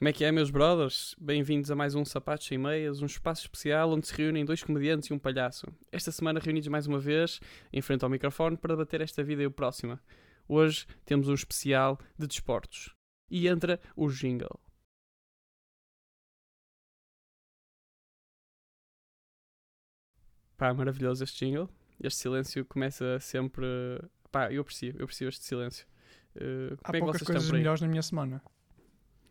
Como é que é, meus brothers? Bem-vindos a mais um Sapatos Sem Meias, um espaço especial onde se reúnem dois comediantes e um palhaço. Esta semana reunidos mais uma vez, em frente ao microfone, para debater esta vida e o próxima. Hoje temos um especial de desportos. E entra o jingle. Pá, maravilhoso este jingle. Este silêncio começa sempre... Pá, eu aprecio, eu aprecio este silêncio. Uh, Há é poucas coisas melhores na minha semana.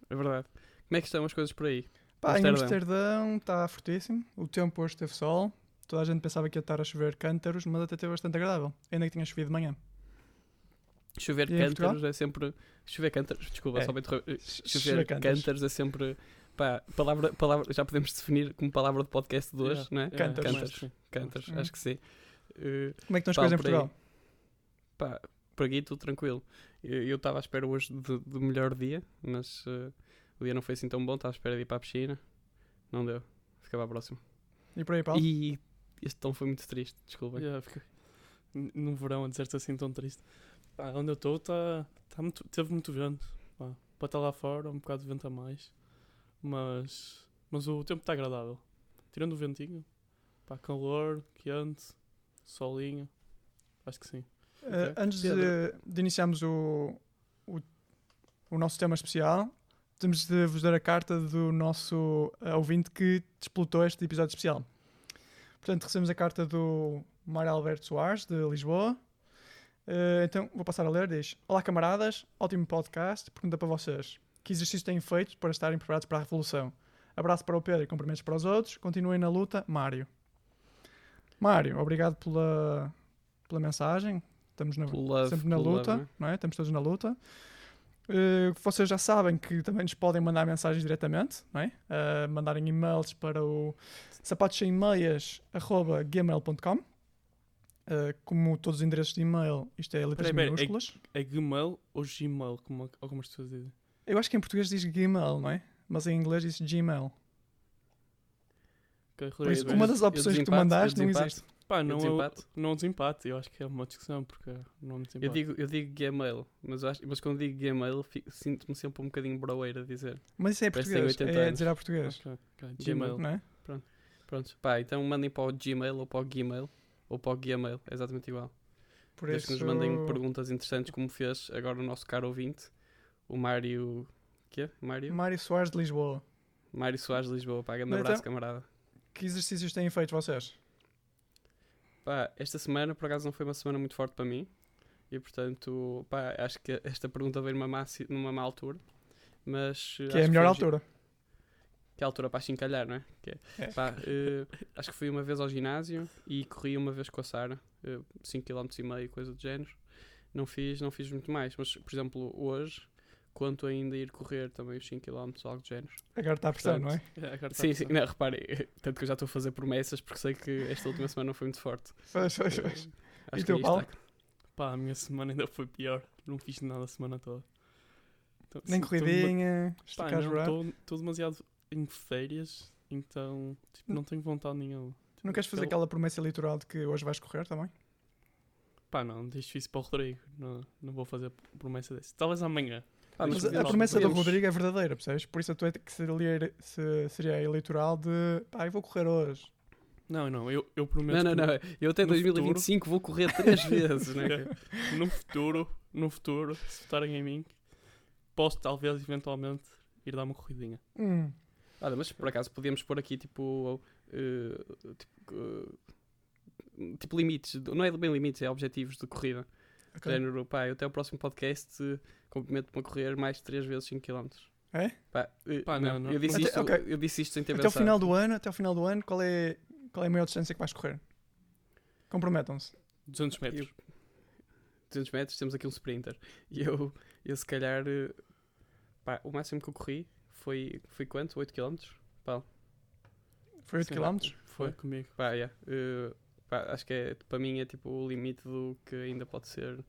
É verdade. Como é que estão as coisas por aí? Pá, em Amsterdão. Está fortíssimo. O tempo hoje teve sol. Toda a gente pensava que ia estar a chover cântaros, mas até teve bastante agradável. Ainda que tinha chovido de manhã. Chover Portugal? cântaros é sempre. Chover cântaros, desculpa, É. só interromper. Chover Chover cântaros. cântaros é sempre. Pá, palavra, palavra, já podemos definir como palavra de podcast de hoje, Yeah, não é? Cântaros. sim. Cântaros, Uhum. acho que sim. Uh, Como é que estão as Pá, coisas em por aí. Portugal? pá, por aqui tudo tranquilo. Eu estava à espera hoje de, de melhor dia, mas uh, o dia não foi assim tão bom. Estava à espera de ir para a piscina. Não deu. Ficava à próxima. E por aí, Paulo? E este tom foi muito triste, desculpa. Yeah, fiquei- no verão a dizer-te assim tão triste. Pá, onde eu estou tá, tá muito, teve muito vento. Pá, para estar lá fora, um bocado de vento a mais. Mas, mas o tempo está agradável. Tirando o ventinho, pá, calor, quente, solinho. Acho que sim. Eh, antes de, de iniciarmos o, o, o nosso tema especial, temos de vos dar a carta do nosso eh, ouvinte que desplotou este episódio especial. Portanto, recebemos a carta do Mário Alberto Soares, de Lisboa. Eh, então, vou passar a ler. Diz: Olá, camaradas, ótimo podcast. Pergunta para vocês: Que exercícios têm feito para estarem preparados para a revolução? Abraço para o Pedro e cumprimentos para os outros. Continuem na luta, Mário. Mário, obrigado pela, pela mensagem. Estamos na, love, sempre na pelo love, luta, não é? é? Estamos todos na luta. Eh, vocês já sabem que também nos podem mandar mensagens diretamente, não é? Eh, mandarem e-mails para o sapatosemmeias.gmail.com Eh, Como todos os endereços de e-mail, isto é letras peraí, é- minúsculas. É Gmail ou Gmail, como algumas pessoas dizem. Eu acho que em português diz Gmail, não é? Mas em inglês diz Gmail. Ok, Por isso, uma das opções que tu mandaste não existe. Pá, Eu não, é, desempate. não desempate. Eu acho que é uma discussão, porque não é desempate. Eu digo, eu digo Gmail, mas, eu acho- mas quando digo Gmail sinto-me sempre um bocadinho broeiro a dizer. Mas isso é Parece português, 80 é anos. dizer a português, Ok, ok, Gmail. Gmail. não é? Pronto, pá, então mandem para o Gmail ou para o Gmail ou para o Gmail, é exatamente igual. Por Desde que isso, nos mandem perguntas interessantes, como fez agora o nosso caro ouvinte, o Mário. Quê? Mário? Mário Soares de Lisboa. Mário Soares de Lisboa, pá, grande Então- abraço, camarada. Que exercícios têm feito vocês? Pá, esta semana por acaso não foi uma semana muito forte para mim e portanto, pá, acho que esta pergunta veio numa má, numa má altura, mas. Que é a melhor altura. Que é a altura para achincalhar, não é? Que é. É. Pá, eh, acho que fui uma vez ao ginásio e corri uma vez com a Sara, 5km e meio, coisa do género. Não fiz, não fiz muito mais, mas por exemplo, hoje conto ainda ir correr também os 5km, algo do género. Agora está a pressão, não é? É, agora tá Sim, sim, não, reparem, tanto que eu já estou a fazer promessas porque sei que esta última semana não foi muito forte. Pois, pois, Eh, pois. acho E aí Paulo? está. Pá, a minha semana ainda foi pior. Não fiz nada a semana toda. Então, Nem corridinha, esticar. Estou demasiado em férias, então tipo, não tenho vontade nenhuma. Não queres fazer Eu- aquela promessa eleitoral de que hoje vais correr também? Pá, não, deixo isso para o Rodrigo. Não, não vou fazer promessa desse. Talvez amanhã. Ah, Mas a, a podemos- promessa do Rodrigo é verdadeira, percebes? Por isso a tua é que seria, se- seria eleitoral de pá, eu vou correr hoje. Não, não, eu, eu prometo. Não, não, não. Eu até no 2025 vou correr três vezes, né? No futuro, no futuro, se votarem em mim, posso talvez eventualmente ir dar uma corridinha. Hum. Olha, mas por acaso podíamos pôr aqui tipo. eh, tipo, eh, tipo limites, não é bem limites, é objetivos de corrida. Ok. Género, pá, eu até o próximo podcast eh, comprometo-me a correr mais de 3 vezes 5 km. É? Pá, eh, Pá, não, não, não. Eu, disse Até- isto, ok. eu disse isto sem ter Até o final do ano, até o final do ano, qual é, qual é a maior distância que vais correr? Comprometam-se. 200 metros. 200 metros, temos aqui um sprinter. E eu, eu se calhar, eh, pá, o máximo que eu corri foi, foi quanto? 8 km? Foi 8 Sim. km? Foi comigo. Pá, yeah. Eh, pá, acho que é, para mim é tipo o limite do que ainda pode ser.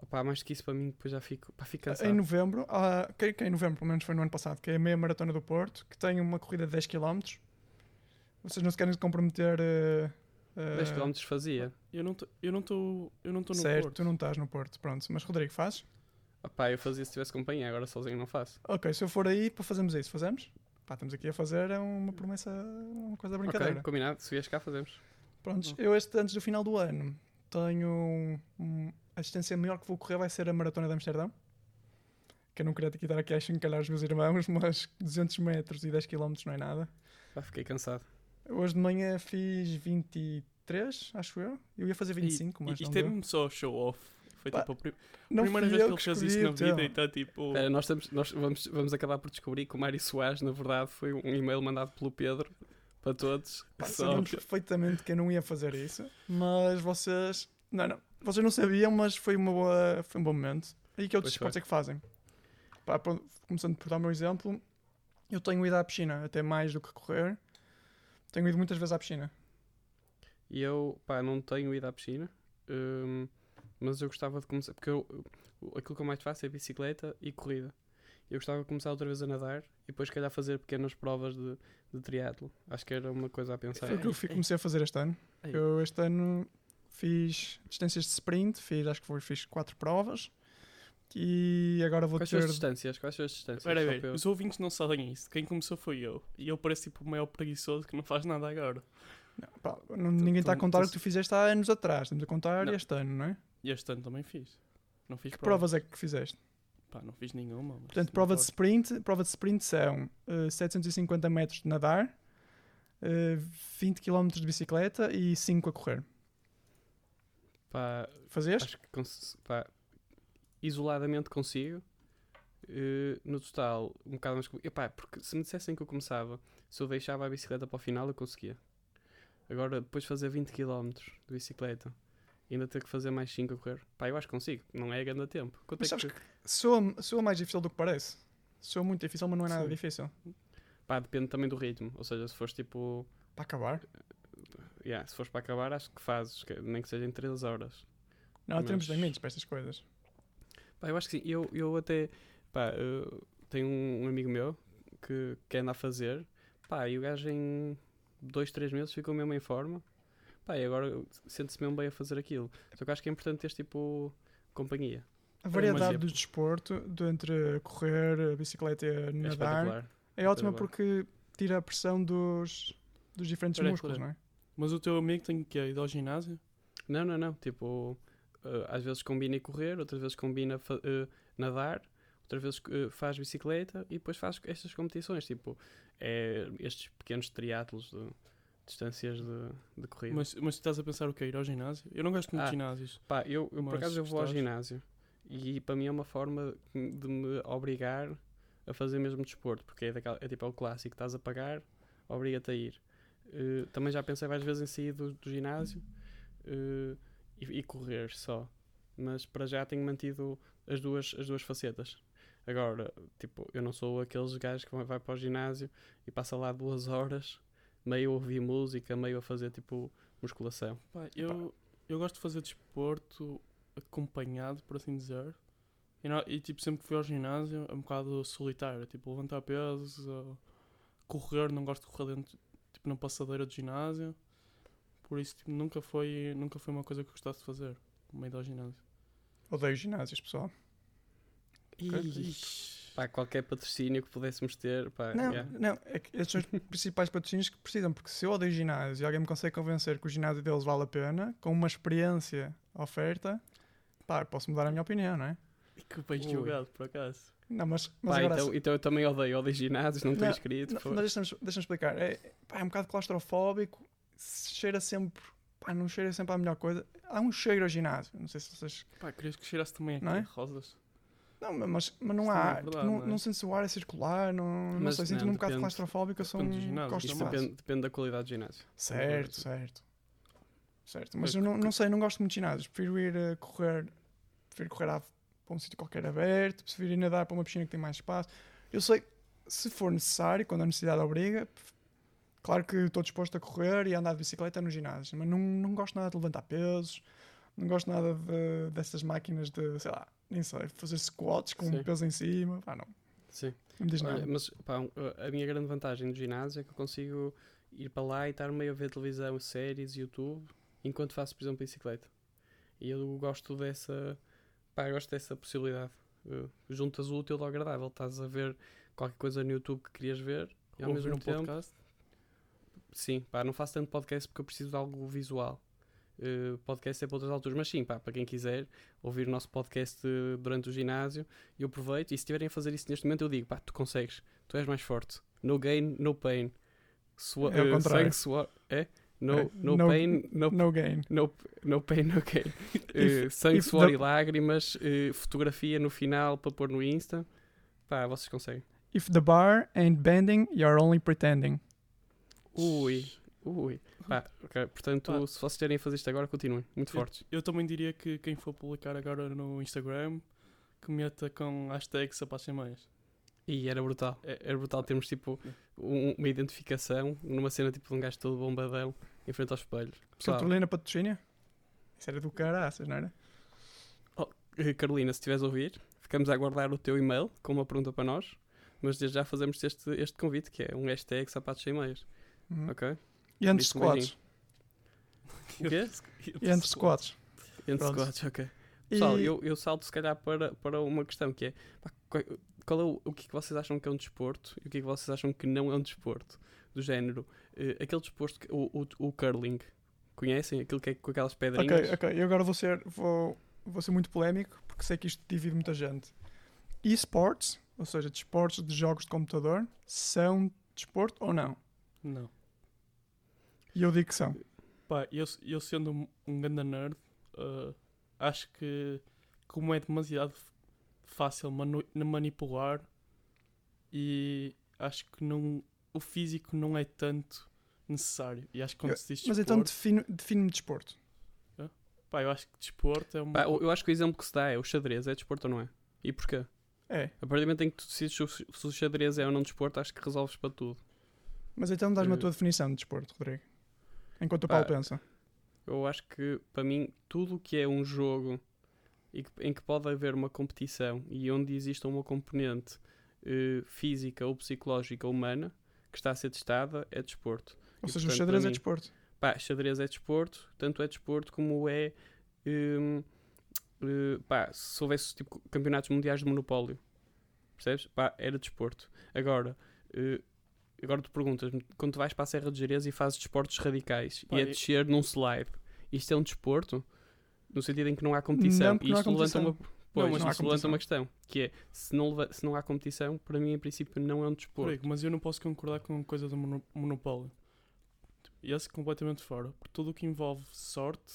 Opá, mais do que isso para mim depois já fico, pá, fico cansado. Em novembro, ah, que, que em novembro, pelo menos foi no ano passado, que é a meia maratona do Porto, que tem uma corrida de 10 km. Vocês não se querem se comprometer. eh, eh, 10 km fazia. Eu não estou eu não tô, eu não tô no certo, Porto. tu não estás no Porto, pronto. Mas Rodrigo, fazes? Pá, eu fazia se tivesse companhia, agora sozinho não faço. Ok, se eu for aí, para fazermos isso, fazemos? Pá, estamos aqui a fazer é uma promessa, uma coisa de brincadeira. Ok, combinado. Se vieres cá, fazemos. Prontos, Uhum. eu este, antes do final do ano, tenho um- um- a distância maior que vou correr vai ser a Maratona de Amsterdão. Que eu não queria aqui estar aqui a chincalhar os meus irmãos, mas 200 metros e 10 km não é nada. Pá, fiquei cansado. Hoje de manhã fiz 23, acho eu. Eu ia fazer 25, mas e, não isto é mesmo só show off. Foi Pá, tipo a pri- Não primeira vez que ele fez isso na vida e está tipo. Espera, nós, estamos, nós vamos, vamos acabar por descobrir que o Mário Soares, na verdade, foi um e-mail mandado pelo Pedro para todos. Pá, sabemos perfeitamente que eu não ia fazer isso, mas vocês. Não, não. Vocês não sabiam, mas foi, uma boa, foi um bom momento. E que outros esportes é que fazem? Pá, começando por dar o meu exemplo, eu tenho ido à piscina, até mais do que correr. Tenho ido muitas vezes à piscina. E eu, pá, não tenho ido à piscina, hum, mas eu gostava de começar, porque eu- aquilo que eu mais faço é bicicleta e corrida. Eu gostava de começar outra vez a nadar e depois, se calhar, fazer pequenas provas de, de triatlo. Acho que era uma coisa a pensar. Foi o que eu fui- ei. comecei a fazer este ano. Eu este ano fiz distâncias de sprint, fiz, acho que foi, fiz quatro provas. E agora vou Quais ter. as distâncias? Quais são as distâncias? Espera aí, eu- os ouvintes não sabem isso. Quem começou foi eu. E eu pareço tipo o maior preguiçoso que não faz nada agora. Pá, não- ninguém está a tu- contar tu- o que tu fizeste há anos atrás. Estamos a contar Não. este ano, não é? E este ano também fiz. Não fiz Que prova. provas é que fizeste? Pá, não fiz nenhuma. mas Portanto, prova de sprint, prova de sprint são eh, 750 metros de nadar, eh, 20 km de bicicleta e 5 a correr. Pá, Fazeste? acho que cons- pá, isoladamente consigo. Eh, no total, um bocado mais. Epá, porque se me dissessem que eu começava, se eu deixava a bicicleta para o final, eu conseguia. Agora, depois de fazer 20 km de bicicleta ainda ter que fazer mais 5 a correr, pá, eu acho que consigo. Não é grande tempo. Quanto Mas é que sabes Soa, soa mais difícil do que parece. Soa muito difícil, mas não é nada Sim. difícil. Pá, depende também do ritmo. Ou seja, se fores tipo. Para acabar. Yeah, se fores para acabar, acho que fazes, que- nem que seja em 3 horas. Não, Mas- temos limites para estas coisas. Pá, eu acho que sim. Eu, eu até. Pá, eu tenho um, um amigo meu que, que anda a fazer. Pá, e o gajo em 2, 3 meses ficou mesmo em forma. Pá, e agora sente-se mesmo bem a fazer aquilo. Só que acho que é importante ter tipo companhia. A variedade do desporto, de entre correr, bicicleta e É nadar, espetacular. é ótima porque tira a pressão dos, dos diferentes músculos, espera não é? Mas o teu amigo tem que ir ao ginásio? Não, não, não. Tipo, eh, às vezes combina correr, outras vezes combina eh, nadar, outras vezes eh, faz bicicleta e depois faz estas competições. Tipo, é estes pequenos triatlos de distâncias de, de corrida. Mas, mas tu estás a pensar o quê? Ir ao ginásio? Eu não gosto muito Ah. de ginásios. Pá, eu, eu por acaso eu vou ao estás- ginásio e para mim é uma forma de me obrigar a fazer mesmo desporto, porque é, daquela, é tipo é o clássico, estás a pagar, obriga-te a ir. Eh, também já pensei várias vezes em sair do, do ginásio eh, e, e correr só, mas para já tenho mantido as duas, as duas facetas. Agora, tipo, eu não sou aqueles gajos que vai, vai para o ginásio e passa lá duas horas, meio a ouvir música, meio a fazer tipo musculação. Pá, eu, eu gosto de fazer desporto acompanhado, por assim dizer. E, não- e, tipo, sempre que fui ao ginásio é um bocado solitário. Tipo, levantar pesos, correr, não gosto de correr dentro, tipo, na passadeira do ginásio. Por isso, tipo, nunca foi, nunca foi uma coisa que eu gostasse de fazer, no meio do ginásio. Odeio ginásios, pessoal. Ixi. Pá, qualquer patrocínio que pudéssemos ter, pá, Não, yeah. não, é que estes são os principais patrocínios que precisam, porque se eu odeio ginásio e alguém me consegue convencer que o ginásio deles vale a pena, com uma experiência oferta, pá, posso mudar a minha opinião, não é? E que bem Ui. julgado, por acaso. Não, mas, mas Pá, agora então, então eu também odeio, odeio ginásios, não estou Não, inscrito. Não, mas deixa-me deixa explicar. É, pá, é um bocado claustrofóbico, se cheira sempre. Pá, não cheira sempre à melhor coisa. Há um cheiro ao ginásio. Não sei se vocês. Pá, querias que cheirasse também aqui Não é? a rosas? Não, mas, mas não há. também é tipo, verdade, não, não é? não se o ar é circular. Não, não Mas sei, sinto-me não, um bocado claustrofóbico. Eu sou um. ginásio, não depende, depende da qualidade do ginásio. Certo, certo. Certo. Mas eu não, não sei, não gosto muito de ginásios. Prefiro ir a correr. Prefiro correr à- para um sítio qualquer aberto. Prefiro ir nadar para uma piscina que tem mais espaço. Eu sei, se for necessário, quando a necessidade obriga, claro que estou disposto a correr e a andar de bicicleta no ginásio, mas não, não gosto nada de levantar pesos, não gosto nada de, dessas máquinas de, sei lá, nem sei, fazer squats com Sim. peso em cima, pá, não, Sim. não me diz Olha, nada. mas pá, a minha grande vantagem do ginásio é que eu consigo ir para lá e estar meio a ver televisão, séries, YouTube, enquanto faço, por exemplo, bicicleta. E eu gosto dessa, pá, gosto dessa possibilidade. Uh, juntas o útil ao agradável. Estás a ver qualquer coisa no YouTube que querias ver e ao Ouvir mesmo um tempo. podcast. Sim, pá, não faço tanto podcast porque eu preciso de algo visual. Uh, podcast é para outras alturas, mas sim, pá, para quem quiser ouvir o nosso podcast uh, durante o ginásio, eu aproveito. E se estiverem a fazer isso neste momento, eu digo, pá, tu consegues, tu és mais forte. No gain, no pain. Sua, É o uh, sangue, suor, é? No, É, no, no- pain, no, No gain. no, no pain, no gain. If- Uh, sangue, suor the- e lágrimas, uh, fotografia no final para pôr no Insta. Pá, vocês conseguem. If the bar ain't bending, you're only pretending. Ui, ui. Pá, ok, Portanto, Pá. se vocês querem fazer isto agora, continuem. Muito fortes. Eu também diria que quem for publicar agora no Instagram, que meta com hashtag sapatos em meias. E era brutal. É- Era brutal termos tipo um- uma identificação numa cena tipo de um gajo todo bombadão em frente ao espelho. Pessoal, Carolina Patrocínio? Isso era do caraças, não era? eh, Carolina, se estiveres a ouvir, ficamos a aguardar o teu e-mail com uma pergunta para nós. Mas desde já fazemos este, este convite que é um hashtag sapatos sem meias. Uhum. Ok? E entre squats. O quê? E entre squats. Entre squats, ok. Pessoal, E- eu, eu salto se calhar para, para uma questão que é pá, qual, é o, o que é que vocês acham que é um desporto e o que é que vocês acham que não é um desporto? Do género, eh, aquele desporto, que, o, o, o curling, conhecem? Aquilo que é com aquelas pedrinhas? Ok, ok. Eu agora vou ser, vou, vou ser muito polémico porque sei que isto divide muita gente. Esports, ou seja, desportos de jogos de computador, são desporto ou não? Não. E eu digo que são. Pá, eu, eu sendo um, um ganda nerd, uh, acho que como é demasiado fácil manu- manipular e acho que não, o físico não é tanto necessário. E acho que quando Eu- se diz Mas então desporto, define- define-me desporto. pá, eu acho que desporto é uma... Pá, eu, acho que o exemplo que se dá é o xadrez, é desporto ou não é? E porquê? É. A partir do momento em que tu decides se o- se o xadrez é ou não desporto, acho que resolves para tudo. Mas então dás-me a Eh, tua definição de desporto, Rodrigo. Enquanto o pá, Paulo pensa. Eu acho que, para mim, tudo o que é um jogo e que- em que pode haver uma competição e onde exista uma componente eh, física ou psicológica humana que está a ser testada é desporto. Ou e, seja, o portanto, xadrez para é mim- desporto. Pá, xadrez é desporto, tanto é desporto como é. hum, eh, pá, se houvesse tipo, campeonatos mundiais de monopólio, percebes? Pá, era desporto. Agora, eh, agora tu perguntas-me, quando tu vais para a Serra de Jerez e fazes desportos radicais Pá, e é descer num slide, isto é um desporto? No sentido em que não há competição. Não, e não isto levanta uma. Pois, mas não há isto levanta uma questão, que é, se não, leva- se não há competição, para mim, em princípio, não é um desporto. Rodrigo, mas eu não posso concordar com coisa do mono- monopólio. Esse completamente fora. Porque tudo o que envolve sorte,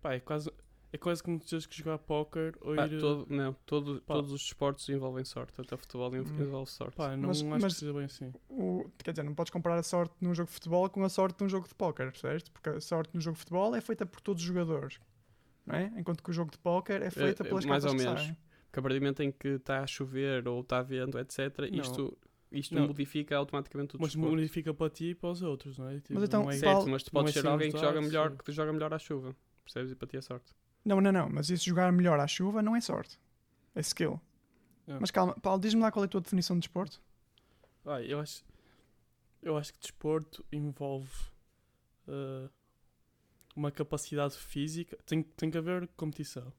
pá, é quase, é quase como teres que jogar póquer ou Pá, ir... eh, todo- não, todo- pá. todos os esportes envolvem sorte, até o futebol Hum. envolve sorte. Pá, não Mas- acho mas- que seja bem assim. O- quer dizer, não podes comparar a sorte num jogo de futebol com a sorte num jogo de póquer, certo? Porque a sorte no jogo de futebol é feita por todos os jogadores, não é? Enquanto que o jogo de póquer é feita é, pelas mais cartas ou que menos. saem. Porque a partir do momento em que está a chover ou está vento, etc., Não. isto, isto Não. modifica automaticamente o Mas desporto. modifica para ti e para os outros, não é? Tipo, Mas então, não é Certo, mas tu podes é ser alguém que joga melhor, que joga melhor à chuva. Percebes? E para ti é sorte. Não, não, não. Mas isso jogar melhor à chuva não é sorte. É skill. É. Mas calma, Paulo, diz-me lá qual é a tua definição de desporto. Ah, eu acho, eu acho que desporto envolve eh, uma capacidade física. Tem, tem que haver competição.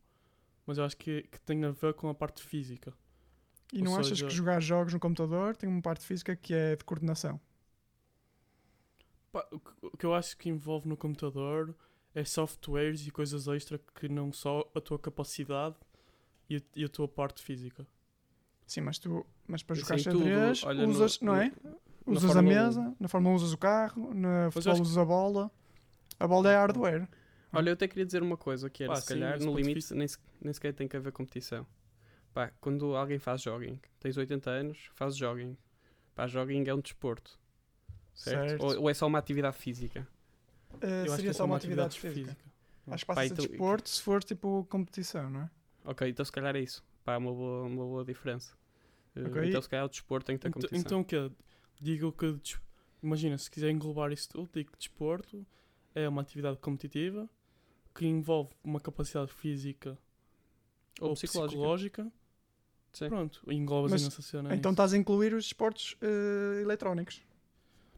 Mas eu acho que, que tem a ver com a parte física. E Ou não achas seja- que jogar jogos no computador tem uma parte física que é de coordenação? Pá, o, que, o que eu acho que envolve no computador é softwares e coisas extra que não só a tua capacidade e, a- e a tua parte física. Sim, mas tu, mas para jogar Sim, tudo, xadrez olha, no- usas, não é? na Usas a mesa, na Fórmula 1 usas o carro, na futebol acho que- usas a bola. A bola é hardware. Olha, eu até queria dizer uma coisa, que era, Pá, se sim, calhar, esse no limite, nem, se- nem sequer tem que haver competição. Pá, quando alguém faz jogging, tens 80 anos, faz jogging. Pá, jogging é um desporto. Certo? Certo. Ou, ou é só uma atividade física? Uh, que seria é só uma atividade, física. Acho que passa a ser então- desporto se for tipo competição, não é? Ok, então se calhar é isso. Pá, uma boa, uma boa diferença. Uh, Ok. Então se calhar o desporto tem que ter Então, competição. então o quê? Digo que. Imagina, se quiser englobar isso tudo, digo que desporto é uma atividade competitiva que envolve uma capacidade física ou, ou, psicológica. psicológica. Sim. Pronto, englobas Mas, aí nessa cena. Então nisso. estás a incluir os esportes uh, eletrónicos.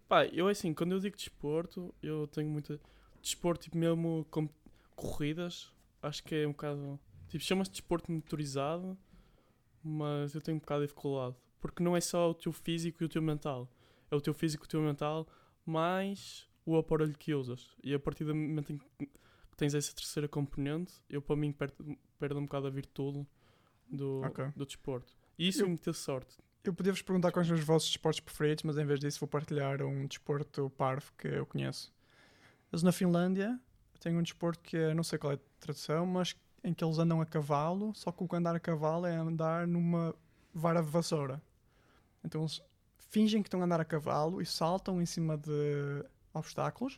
Pá, eu assim, quando eu digo desporto, eu tenho muita. Desporto, tipo, mesmo com corridas, acho que é um bocado. Tipo, chama-se desporto motorizado, mas eu tenho um bocado de dificuldade. Porque não é só o teu físico e o teu mental. É o teu físico e o teu mental, mais o aparelho que usas. E a partir do momento em que tens essa terceira componente, eu para mim perdo, perdo um bocado a virtude do, Ok. do desporto. E isso Eu- é muita sorte. Eu podia-vos perguntar quais são os vossos desportos preferidos, mas em vez disso vou partilhar um desporto parvo que eu conheço. Eles na Finlândia têm um desporto que é, não sei qual é a tradução, mas em que eles andam a cavalo, só que o andar a cavalo é andar numa vara de vassoura. Então eles fingem que estão a andar a cavalo e saltam em cima de obstáculos.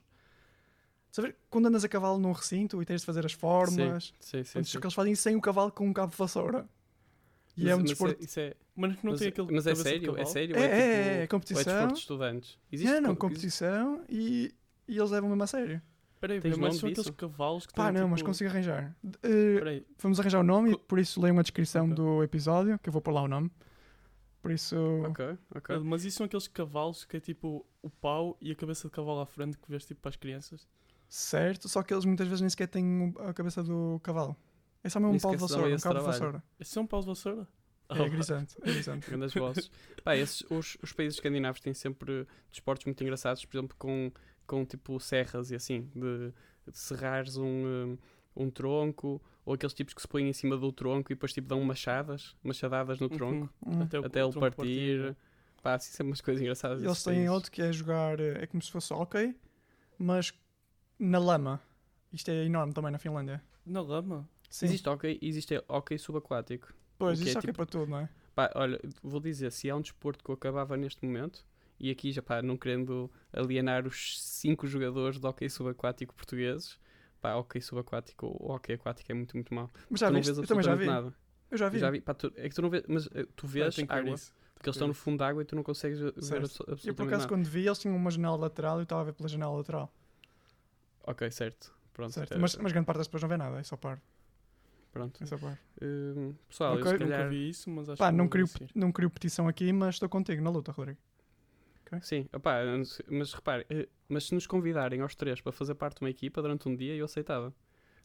Saber, quando andas a cavalo num recinto e tens de fazer as formas, Sim, sim, sim. só que eles fazem sem o cavalo com um cabo de vassoura. E Mas- é um mas desporto. Isso é, Mas não mas, tem aquele mas é sério? É sério? É, é, tipo, é, é ou é competição. desporto de estudantes? Existe É, não, co- competição e, e eles levam mesmo a sério. Peraí, Tens mas são disso? aqueles cavalos que Pá, não, mas tipo- consigo arranjar. Uh, vamos arranjar o nome e por isso leiam a descrição Ok. do episódio, que eu vou pôr lá o nome. Por isso. Ok, ok. mas isso são aqueles cavalos que é tipo o pau e a cabeça de cavalo à frente que vês tipo para as crianças. Certo, só que eles muitas vezes nem sequer têm a cabeça do cavalo. É só mesmo um pau de vassoura, um esse cabo de trabalho. vassoura. Esses são paus de vassoura? É grisante, é grisante. Grandes vozes. Pá, esses, os, os países escandinavos têm sempre desportos muito engraçados, por exemplo, com, com tipo serras e assim, de, de serrares um, um, um tronco, ou aqueles tipos que se põem em cima do tronco e depois tipo dão machadas, machadadas no tronco, Hum. Até, o até ele tronco partir. Pá, assim sempre umas coisas engraçadas. Eles têm países. outro que é jogar, eh, é como se fosse hockey, mas na lama. Isto é enorme também na Finlândia. Na lama? Sim. Existe hockey, existe hockey subaquático. Pois, que é isso é tipo- para tudo, não é? Pá, olha, vou dizer, se há um desporto que eu acabava neste momento, e aqui já pá, não querendo alienar os cinco jogadores de hockey subaquático portugueses, pá, hockey subaquático ou hockey aquático é muito, muito mau. Mas já tu viste? Eu também já vi. nada. Eu já vi. Eu já vi, pá, tu- é que tu não vês, mas eh, tu vês que ver água, porque eles estão no fundo da água e tu não consegues ver Certo. abso- absolutamente Eu por acaso nada. quando vi eles tinham uma janela lateral e eu estava a ver pela janela lateral. Ok, certo. Pronto, Certo. eh, Mas, mas grande parte das pessoas não vê nada, é só par. pronto. É só par. Hum, pessoal, Ok. eu se Nunca calhar... vi isso, mas acho Pá, que não crio, não crio petição aqui, mas estou contigo na luta, Rodrigo. Sim, opá, não mas repare, eh, mas se nos convidarem aos três para fazer parte de uma equipa durante um dia, eu aceitava.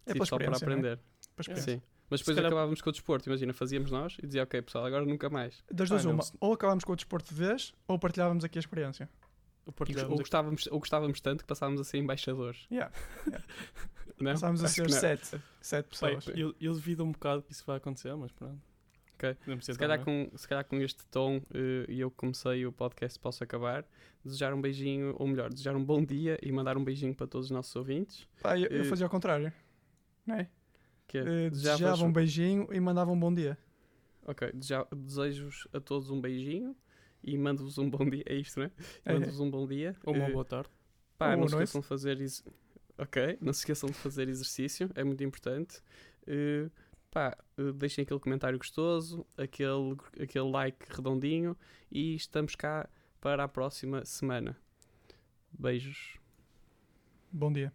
É Tipo, pela só para não é? aprender. Experiência. Sim. Mas depois calhar- acabávamos com o desporto, imagina, fazíamos nós e dizia, ok pessoal, agora nunca mais. Das Ah, duas, não, uma. se- Ou acabámos com o desporto de vez, ou partilhávamos aqui a experiência. Eu E, partilhava ou, gostávamos, ou gostávamos tanto que passávamos a ser embaixadores. Yeah. Passámos a Acho ser sete, sete pessoas. eu, eu devido um bocado que isso vai acontecer, mas pronto. Ok. Podemos Se calhar, com, se calhar com este tom e eu comecei o podcast posso acabar, desejar um beijinho, ou melhor, desejar um bom dia e mandar um beijinho para todos os nossos ouvintes. Pá, eu, eu Eh, fazia ao contrário. Não é? Que é, Eh, desejavas- Desejava um beijinho e mandava um bom dia. Ok, desejo-vos a todos um beijinho e mando-vos um bom dia. É isto, não é? É, Mando-vos um bom dia. Ou uma Eh, boa tarde. Pá, não se esqueçam de fazer isso. Ok, não se esqueçam de fazer exercício, é muito importante. Eh, pá, eh, deixem aquele comentário gostoso, aquele, aquele like redondinho e estamos cá para a próxima semana. Beijos. Bom dia.